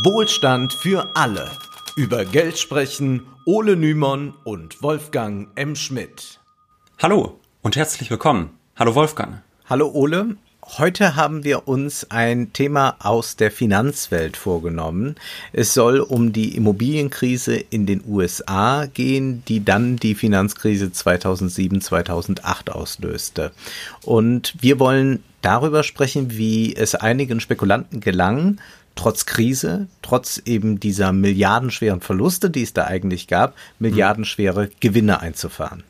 Wohlstand für alle. Über Geld sprechen Ole Nymon und Wolfgang M. Schmidt. Hallo und herzlich willkommen. Hallo Wolfgang. Hallo Ole. Heute haben wir uns ein Thema aus der Finanzwelt vorgenommen. Es soll um die Immobilienkrise in den USA gehen, die dann die Finanzkrise 2007-2008 auslöste. Und wir wollen darüber sprechen, wie es einigen Spekulanten gelang, trotz Krise, trotz eben dieser milliardenschweren Verluste, die es da eigentlich gab, milliardenschwere Gewinne einzufahren.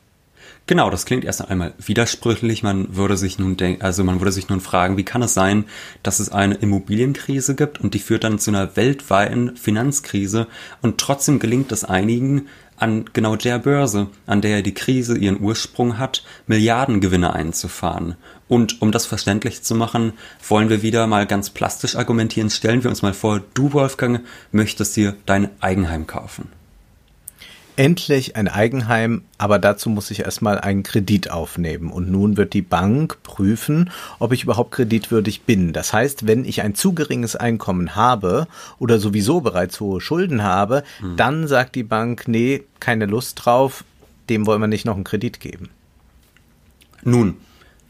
Genau, das klingt erst einmal widersprüchlich. Man würde sich nun denken, also man würde sich nun fragen, wie kann es sein, dass es eine Immobilienkrise gibt und die führt dann zu einer weltweiten Finanzkrise und trotzdem gelingt es einigen, an genau der Börse, an der die Krise ihren Ursprung hat, Milliardengewinne einzufahren. Und um das verständlich zu machen, wollen wir wieder mal ganz plastisch argumentieren. Stellen wir uns mal vor, du Wolfgang möchtest dir dein Eigenheim kaufen endlich ein Eigenheim, aber dazu muss ich erstmal einen Kredit aufnehmen. Und nun wird die Bank prüfen, ob ich überhaupt kreditwürdig bin. Das heißt, wenn ich ein zu geringes Einkommen habe oder sowieso bereits hohe Schulden habe, hm. dann sagt die Bank, nee, keine Lust drauf, dem wollen wir nicht noch einen Kredit geben. Nun,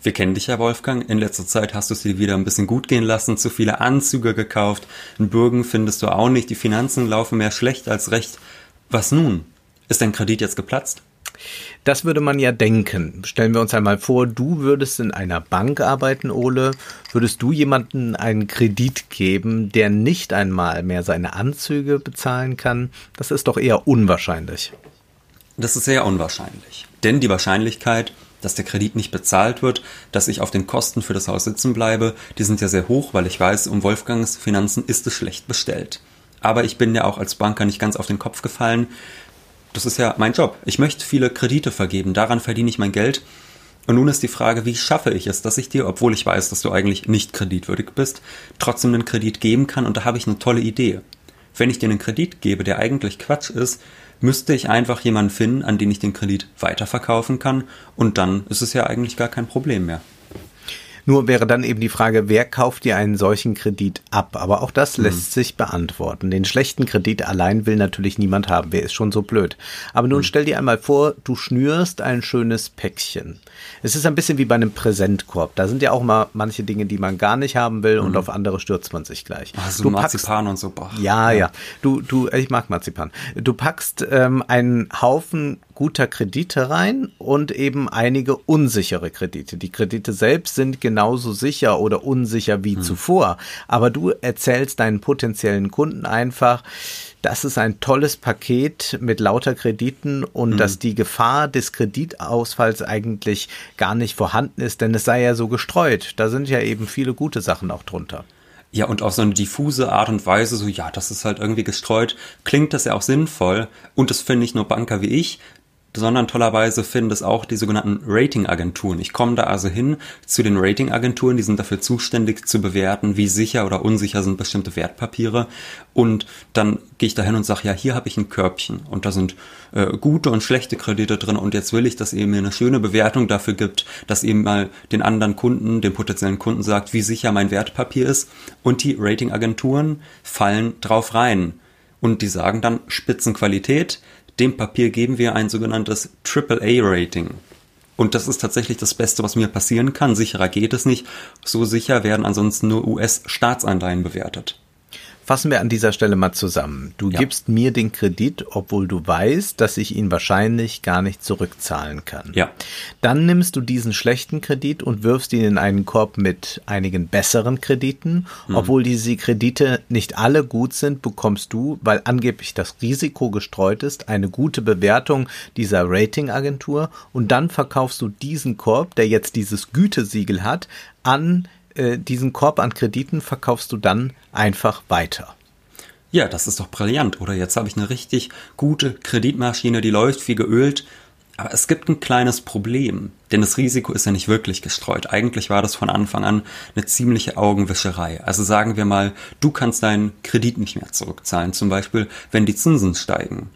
wir kennen dich ja, Wolfgang. In letzter Zeit hast du es dir wieder ein bisschen gut gehen lassen, zu viele Anzüge gekauft. Einen Bürgen findest du auch nicht. Die Finanzen laufen mehr schlecht als recht. Was nun? Ist dein Kredit jetzt geplatzt? Das würde man ja denken. Stellen wir uns einmal vor, du würdest in einer Bank arbeiten, Ole. Würdest du jemanden einen Kredit geben, der nicht einmal mehr seine Anzüge bezahlen kann? Das ist doch eher unwahrscheinlich. Das ist sehr unwahrscheinlich. Denn die Wahrscheinlichkeit, dass der Kredit nicht bezahlt wird, dass ich auf den Kosten für das Haus sitzen bleibe, die sind ja sehr hoch, weil ich weiß, um Wolfgangs Finanzen ist es schlecht bestellt. Aber ich bin ja auch als Banker nicht ganz auf den Kopf gefallen. Das ist ja mein Job. Ich möchte viele Kredite vergeben. Daran verdiene ich mein Geld. Und nun ist die Frage, wie schaffe ich es, dass ich dir, obwohl ich weiß, dass du eigentlich nicht kreditwürdig bist, trotzdem einen Kredit geben kann und da habe ich eine tolle Idee. Wenn ich dir einen Kredit gebe, der eigentlich Quatsch ist, müsste ich einfach jemanden finden, an den ich den Kredit weiterverkaufen kann und dann ist es ja eigentlich gar kein Problem mehr. Nur wäre dann eben die Frage, wer kauft dir einen solchen Kredit ab? Aber auch das lässt mhm. sich beantworten. Den schlechten Kredit allein will natürlich niemand haben. Wer ist schon so blöd? Aber nun mhm. stell dir einmal vor, du schnürst ein schönes Päckchen. Es ist ein bisschen wie bei einem Präsentkorb. Da sind ja auch mal manche Dinge, die man gar nicht haben will mhm. und auf andere stürzt man sich gleich. Ach, so du Marzipan packst, und so. Boah. Ja, ja, ja. Du, du, ich mag Marzipan. Du packst ähm, einen Haufen guter Kredite rein und eben einige unsichere Kredite. Die Kredite selbst sind genauso sicher oder unsicher wie hm. zuvor, aber du erzählst deinen potenziellen Kunden einfach, das ist ein tolles Paket mit lauter Krediten und mhm. dass die Gefahr des Kreditausfalls eigentlich gar nicht vorhanden ist, denn es sei ja so gestreut. Da sind ja eben viele gute Sachen auch drunter. Ja, und auf so eine diffuse Art und Weise, so ja, das ist halt irgendwie gestreut, klingt das ja auch sinnvoll. Und das finde ich nur Banker wie ich, sondern tollerweise finden es auch die sogenannten Ratingagenturen. Ich komme da also hin zu den Ratingagenturen, die sind dafür zuständig zu bewerten, wie sicher oder unsicher sind bestimmte Wertpapiere. Und dann gehe ich da hin und sage, ja, hier habe ich ein Körbchen und da sind äh, gute und schlechte Kredite drin und jetzt will ich, dass ihr mir eine schöne Bewertung dafür gibt, dass ihr mal den anderen Kunden, den potenziellen Kunden sagt, wie sicher mein Wertpapier ist. Und die Ratingagenturen fallen drauf rein. Und die sagen dann Spitzenqualität, dem Papier geben wir ein sogenanntes AAA-Rating. Und das ist tatsächlich das Beste, was mir passieren kann. Sicherer geht es nicht. So sicher werden ansonsten nur US-Staatsanleihen bewertet. Fassen wir an dieser Stelle mal zusammen. Du ja. gibst mir den Kredit, obwohl du weißt, dass ich ihn wahrscheinlich gar nicht zurückzahlen kann. Ja. Dann nimmst du diesen schlechten Kredit und wirfst ihn in einen Korb mit einigen besseren Krediten. Mhm. Obwohl diese Kredite nicht alle gut sind, bekommst du, weil angeblich das Risiko gestreut ist, eine gute Bewertung dieser Ratingagentur und dann verkaufst du diesen Korb, der jetzt dieses Gütesiegel hat, an äh, diesen Korb an Krediten verkaufst du dann einfach weiter. Ja, das ist doch brillant, oder? Jetzt habe ich eine richtig gute Kreditmaschine, die läuft wie geölt. Aber es gibt ein kleines Problem, denn das Risiko ist ja nicht wirklich gestreut. Eigentlich war das von Anfang an eine ziemliche Augenwischerei. Also sagen wir mal, du kannst deinen Kredit nicht mehr zurückzahlen, zum Beispiel, wenn die Zinsen steigen.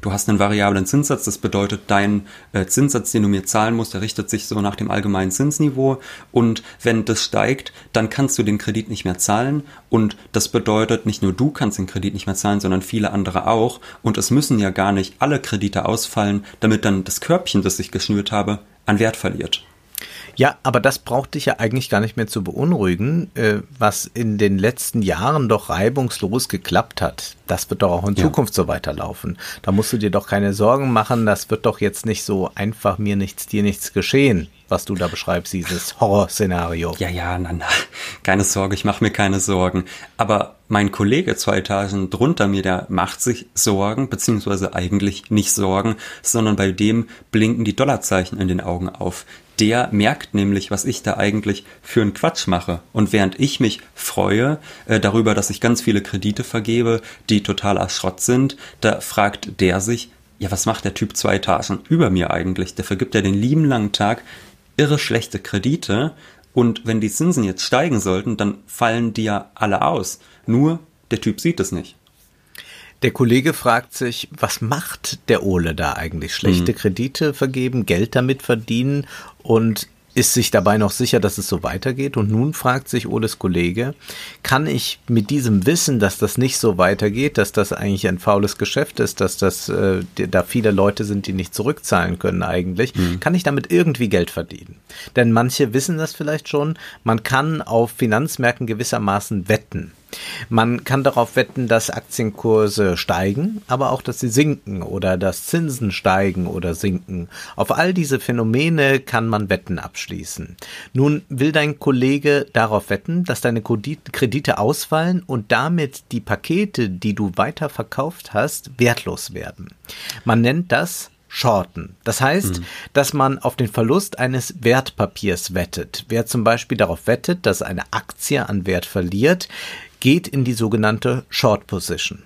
Du hast einen variablen Zinssatz, das bedeutet, dein äh, Zinssatz, den du mir zahlen musst, der richtet sich so nach dem allgemeinen Zinsniveau und wenn das steigt, dann kannst du den Kredit nicht mehr zahlen und das bedeutet, nicht nur du kannst den Kredit nicht mehr zahlen, sondern viele andere auch und es müssen ja gar nicht alle Kredite ausfallen, damit dann das Körbchen, das ich geschnürt habe, an Wert verliert. Ja, aber das braucht dich ja eigentlich gar nicht mehr zu beunruhigen, äh, was in den letzten Jahren doch reibungslos geklappt hat. Das wird doch auch in ja. Zukunft so weiterlaufen. Da musst du dir doch keine Sorgen machen, das wird doch jetzt nicht so einfach mir nichts, dir nichts geschehen, was du da beschreibst, dieses Horrorszenario. Ja, ja, na, na, keine Sorge, ich mache mir keine Sorgen. Aber mein Kollege zwei Etagen drunter mir, der macht sich Sorgen, beziehungsweise eigentlich nicht Sorgen, sondern bei dem blinken die Dollarzeichen in den Augen auf der merkt nämlich, was ich da eigentlich für einen Quatsch mache. Und während ich mich freue äh, darüber, dass ich ganz viele Kredite vergebe, die totaler Schrott sind, da fragt der sich, ja, was macht der Typ zwei Etagen über mir eigentlich? Der vergibt ja den lieben langen Tag irre schlechte Kredite und wenn die Zinsen jetzt steigen sollten, dann fallen die ja alle aus. Nur der Typ sieht es nicht. Der Kollege fragt sich, was macht der Ole da eigentlich? Schlechte mhm. Kredite vergeben, Geld damit verdienen und ist sich dabei noch sicher, dass es so weitergeht. Und nun fragt sich Oles Kollege, kann ich mit diesem Wissen, dass das nicht so weitergeht, dass das eigentlich ein faules Geschäft ist, dass das äh, da viele Leute sind, die nicht zurückzahlen können eigentlich, mhm. kann ich damit irgendwie Geld verdienen? Denn manche wissen das vielleicht schon, man kann auf Finanzmärkten gewissermaßen wetten. Man kann darauf wetten, dass Aktienkurse steigen, aber auch, dass sie sinken oder dass Zinsen steigen oder sinken. Auf all diese Phänomene kann man Wetten abschließen. Nun will dein Kollege darauf wetten, dass deine Kredite ausfallen und damit die Pakete, die du weiter verkauft hast, wertlos werden. Man nennt das shorten. Das heißt, mhm. dass man auf den Verlust eines Wertpapiers wettet. Wer zum Beispiel darauf wettet, dass eine Aktie an Wert verliert, geht in die sogenannte Short Position.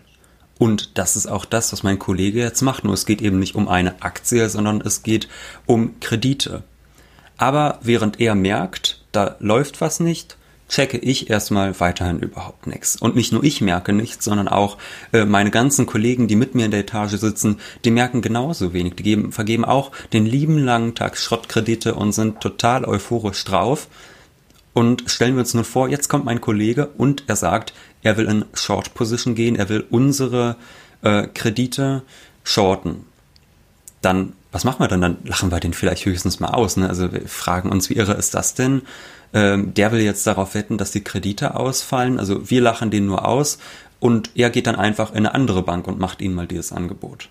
Und das ist auch das, was mein Kollege jetzt macht. Nur es geht eben nicht um eine Aktie, sondern es geht um Kredite. Aber während er merkt, da läuft was nicht, checke ich erstmal weiterhin überhaupt nichts. Und nicht nur ich merke nichts, sondern auch äh, meine ganzen Kollegen, die mit mir in der Etage sitzen, die merken genauso wenig. Die geben, vergeben auch den lieben langen Tag Schrottkredite und sind total euphorisch drauf. Und stellen wir uns nun vor, jetzt kommt mein Kollege und er sagt, er will in Short Position gehen, er will unsere äh, Kredite shorten. Dann, was machen wir dann? Dann lachen wir den vielleicht höchstens mal aus. Ne? Also wir fragen uns, wie irre ist das denn? Ähm, der will jetzt darauf wetten, dass die Kredite ausfallen. Also wir lachen den nur aus und er geht dann einfach in eine andere Bank und macht ihnen mal dieses Angebot.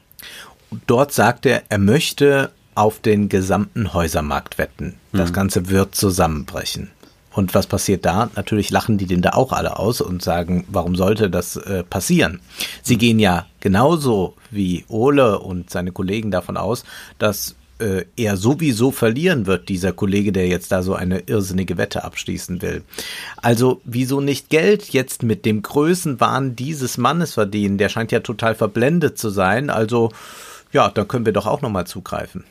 Dort sagt er, er möchte auf den gesamten Häusermarkt wetten. Das mhm. Ganze wird zusammenbrechen. Und was passiert da? Natürlich lachen die den da auch alle aus und sagen, warum sollte das äh, passieren? Sie gehen ja genauso wie Ole und seine Kollegen davon aus, dass äh, er sowieso verlieren wird, dieser Kollege, der jetzt da so eine irrsinnige Wette abschließen will. Also wieso nicht Geld jetzt mit dem Größenwahn dieses Mannes verdienen? Der scheint ja total verblendet zu sein. Also ja, dann können wir doch auch nochmal zugreifen.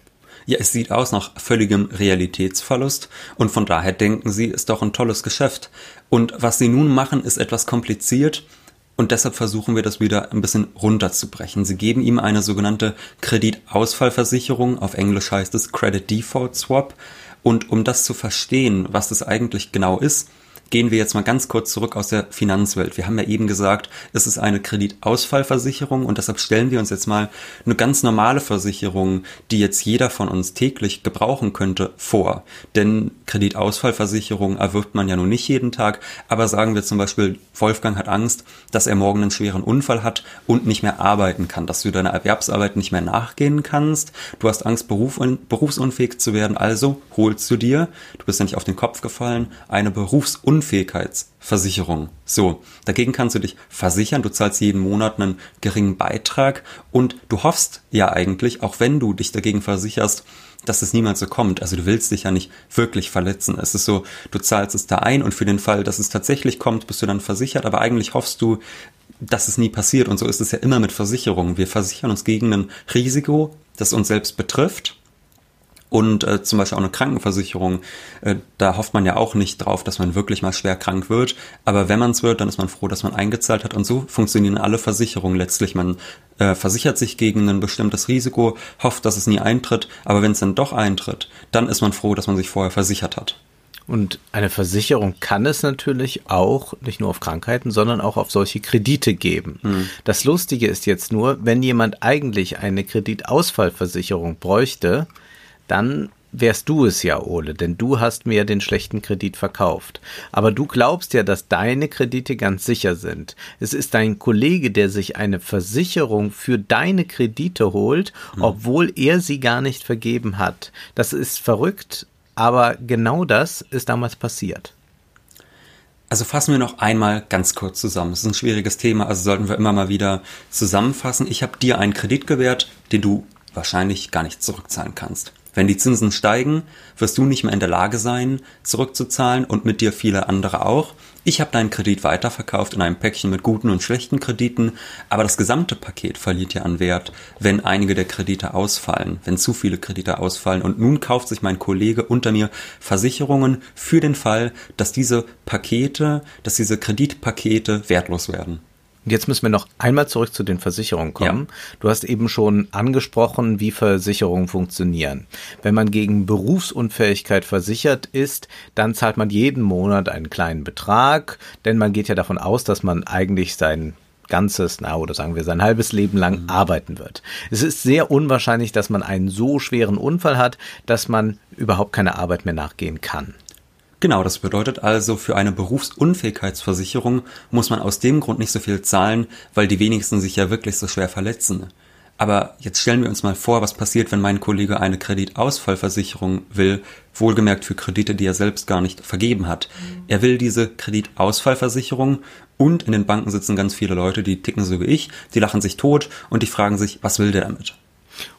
Ja, es sieht aus nach völligem Realitätsverlust und von daher denken sie, ist doch ein tolles Geschäft. Und was sie nun machen, ist etwas kompliziert und deshalb versuchen wir das wieder ein bisschen runterzubrechen. Sie geben ihm eine sogenannte Kreditausfallversicherung, auf Englisch heißt es Credit Default Swap. Und um das zu verstehen, was das eigentlich genau ist, gehen wir jetzt mal ganz kurz zurück aus der Finanzwelt. Wir haben ja eben gesagt, es ist eine Kreditausfallversicherung und deshalb stellen wir uns jetzt mal eine ganz normale Versicherung, die jetzt jeder von uns täglich gebrauchen könnte, vor. Denn Kreditausfallversicherung erwirbt man ja nun nicht jeden Tag, aber sagen wir zum Beispiel, Wolfgang hat Angst, dass er morgen einen schweren Unfall hat und nicht mehr arbeiten kann, dass du deiner Erwerbsarbeit nicht mehr nachgehen kannst. Du hast Angst, beruf berufsunfähig zu werden, also holst du dir, du bist ja nicht auf den Kopf gefallen, eine Berufsunfähigkeit Unfähigkeitsversicherung. So, dagegen kannst du dich versichern, du zahlst jeden Monat einen geringen Beitrag und du hoffst ja eigentlich, auch wenn du dich dagegen versicherst, dass es niemals so kommt. Also du willst dich ja nicht wirklich verletzen. Es ist so, du zahlst es da ein und für den Fall, dass es tatsächlich kommt, bist du dann versichert, aber eigentlich hoffst du, dass es nie passiert. Und so ist es ja immer mit Versicherungen. Wir versichern uns gegen ein Risiko, das uns selbst betrifft Und äh, zum Beispiel auch eine Krankenversicherung, äh, da hofft man ja auch nicht drauf, dass man wirklich mal schwer krank wird. Aber wenn man es wird, dann ist man froh, dass man eingezahlt hat. Und so funktionieren alle Versicherungen letztlich. Man äh, versichert sich gegen ein bestimmtes Risiko, hofft, dass es nie eintritt. Aber wenn es dann doch eintritt, dann ist man froh, dass man sich vorher versichert hat. Und eine Versicherung kann es natürlich auch nicht nur auf Krankheiten, sondern auch auf solche Kredite geben. Hm. Das Lustige ist jetzt nur, wenn jemand eigentlich eine Kreditausfallversicherung bräuchte, dann wärst du es ja, Ole, denn du hast mir den schlechten Kredit verkauft. Aber du glaubst ja, dass deine Kredite ganz sicher sind. Es ist dein Kollege, der sich eine Versicherung für deine Kredite holt, hm. obwohl er sie gar nicht vergeben hat. Das ist verrückt, aber genau das ist damals passiert. Also fassen wir noch einmal ganz kurz zusammen. Es ist ein schwieriges Thema, also sollten wir immer mal wieder zusammenfassen. Ich habe dir einen Kredit gewährt, den du wahrscheinlich gar nicht zurückzahlen kannst. Wenn die Zinsen steigen, wirst du nicht mehr in der Lage sein, zurückzuzahlen und mit dir viele andere auch. Ich habe deinen Kredit weiterverkauft in einem Päckchen mit guten und schlechten Krediten, aber das gesamte Paket verliert ja an Wert, wenn einige der Kredite ausfallen, wenn zu viele Kredite ausfallen. Und nun kauft sich mein Kollege unter mir Versicherungen für den Fall, dass diese Pakete, dass diese Kreditpakete wertlos werden. Und jetzt müssen wir noch einmal zurück zu den Versicherungen kommen. Ja. Du hast eben schon angesprochen, wie Versicherungen funktionieren. Wenn man gegen Berufsunfähigkeit versichert ist, dann zahlt man jeden Monat einen kleinen Betrag, denn man geht ja davon aus, dass man eigentlich sein ganzes, na, oder sagen wir sein halbes Leben lang mhm. arbeiten wird. Es ist sehr unwahrscheinlich, dass man einen so schweren Unfall hat, dass man überhaupt keine Arbeit mehr nachgehen kann. Genau, das bedeutet also, für eine Berufsunfähigkeitsversicherung muss man aus dem Grund nicht so viel zahlen, weil die wenigsten sich ja wirklich so schwer verletzen. Aber jetzt stellen wir uns mal vor, was passiert, wenn mein Kollege eine Kreditausfallversicherung will, wohlgemerkt für Kredite, die er selbst gar nicht vergeben hat. Er will diese Kreditausfallversicherung und in den Banken sitzen ganz viele Leute, die ticken so wie ich, die lachen sich tot und die fragen sich, was will der damit?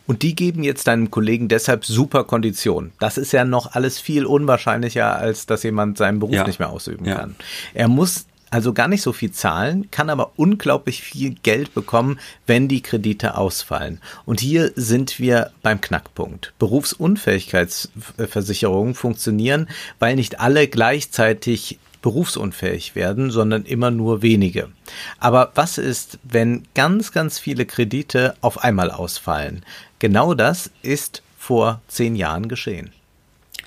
Und die geben jetzt deinem Kollegen deshalb super Konditionen. Das ist ja noch alles viel unwahrscheinlicher, als dass jemand seinen Beruf ja. nicht mehr ausüben ja. kann. Er muss also gar nicht so viel zahlen, kann aber unglaublich viel Geld bekommen, wenn die Kredite ausfallen. Und hier sind wir beim Knackpunkt. Berufsunfähigkeitsversicherungen funktionieren, weil nicht alle gleichzeitig berufsunfähig werden, sondern immer nur wenige. Aber was ist, wenn ganz, ganz viele Kredite auf einmal ausfallen? Genau das ist vor zehn Jahren geschehen.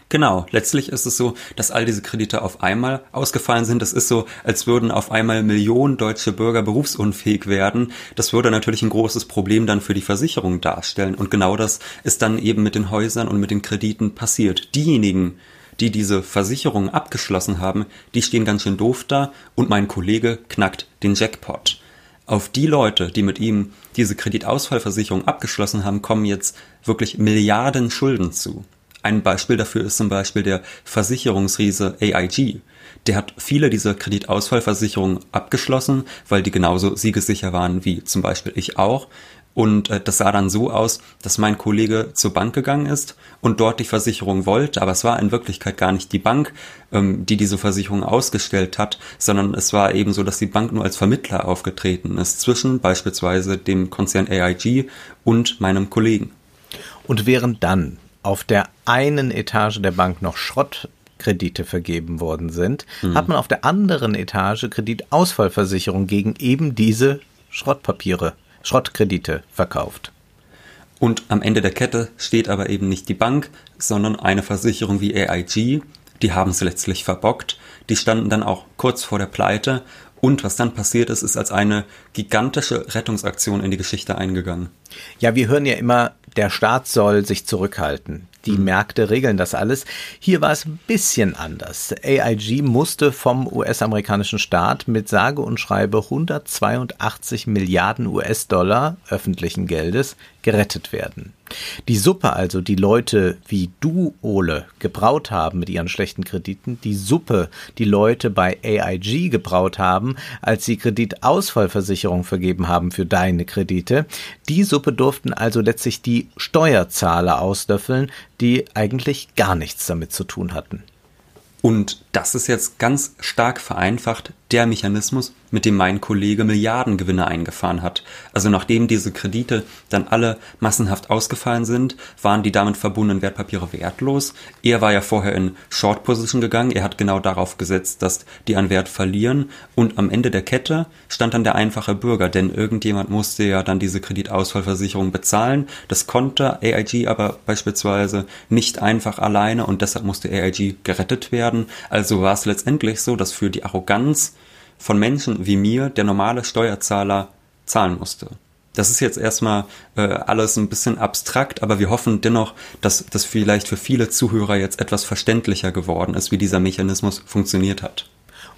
Genau, letztlich ist es so, dass all diese Kredite auf einmal ausgefallen sind. Es ist so, als würden auf einmal Millionen deutsche Bürger berufsunfähig werden. Das würde natürlich ein großes Problem dann für die Versicherung darstellen. Und genau das ist dann eben mit den Häusern und mit den Krediten passiert. Diejenigen, die diese Versicherung abgeschlossen haben, die stehen ganz schön doof da und mein Kollege knackt den Jackpot. Auf die Leute, die mit ihm diese Kreditausfallversicherung abgeschlossen haben, kommen jetzt wirklich Milliarden Schulden zu. Ein Beispiel dafür ist zum Beispiel der Versicherungsriese AIG. Der hat viele dieser Kreditausfallversicherungen abgeschlossen, weil die genauso siegessicher waren wie zum Beispiel ich auch. Und äh, das sah dann so aus, dass mein Kollege zur Bank gegangen ist und dort die Versicherung wollte, aber es war in Wirklichkeit gar nicht die Bank, ähm, die diese Versicherung ausgestellt hat, sondern es war eben so, dass die Bank nur als Vermittler aufgetreten ist zwischen beispielsweise dem Konzern AIG und meinem Kollegen. Und während dann auf der einen Etage der Bank noch Schrottkredite vergeben worden sind, hm. hat man auf der anderen Etage Kreditausfallversicherung gegen eben diese Schrottpapiere Schrottkredite verkauft. Und am Ende der Kette steht aber eben nicht die Bank, sondern eine Versicherung wie AIG. Die haben es letztlich verbockt. Die standen dann auch kurz vor der Pleite. Und was dann passiert ist, ist als eine gigantische Rettungsaktion in die Geschichte eingegangen. Ja, wir hören ja immer, der Staat soll sich zurückhalten. Die mhm. Märkte regeln das alles. Hier war es ein bisschen anders. AIG musste vom US-amerikanischen Staat mit sage und schreibe 182 Milliarden US-Dollar öffentlichen Geldes gerettet werden. Die Suppe also, die Leute wie du, Ole, gebraut haben mit ihren schlechten Krediten, die Suppe, die Leute bei AIG gebraut haben, als sie Kreditausfallversicherung vergeben haben für deine Kredite, die Suppe durften also letztlich die Steuerzahler auslöffeln, die eigentlich gar nichts damit zu tun hatten. Und das ist jetzt ganz stark vereinfacht der Mechanismus, mit dem mein Kollege Milliardengewinne eingefahren hat. Also nachdem diese Kredite dann alle massenhaft ausgefallen sind, waren die damit verbundenen Wertpapiere wertlos. Er war ja vorher in Short Position gegangen. Er hat genau darauf gesetzt, dass die an Wert verlieren. Und am Ende der Kette stand dann der einfache Bürger, denn irgendjemand musste ja dann diese Kreditausfallversicherung bezahlen. Das konnte AIG aber beispielsweise nicht einfach alleine und deshalb musste AIG gerettet werden. Also war es letztendlich so, dass für die Arroganz von Menschen wie mir der normale Steuerzahler zahlen musste. Das ist jetzt erstmal äh, alles ein bisschen abstrakt, aber wir hoffen dennoch, dass das vielleicht für viele Zuhörer jetzt etwas verständlicher geworden ist, wie dieser Mechanismus funktioniert hat.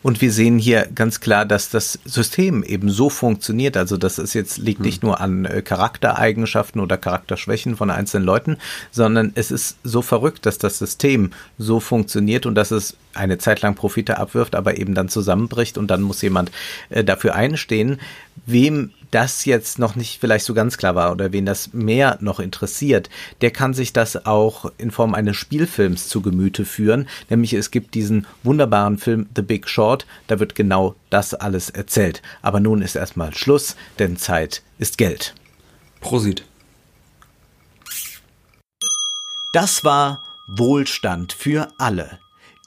Und wir sehen hier ganz klar, dass das System eben so funktioniert. Also das ist jetzt liegt nicht hm. nur an äh, Charaktereigenschaften oder Charakterschwächen von einzelnen Leuten, sondern es ist so verrückt, dass das System so funktioniert und dass es eine Zeit lang Profite abwirft, aber eben dann zusammenbricht und dann muss jemand äh, dafür einstehen. Wem das jetzt noch nicht vielleicht so ganz klar war oder wen das mehr noch interessiert, der kann sich das auch in Form eines Spielfilms zu Gemüte führen. Nämlich es gibt diesen wunderbaren Film The Big Short, da wird genau das alles erzählt. Aber nun ist erstmal Schluss, denn Zeit ist Geld. Prosit. Das war Wohlstand für alle.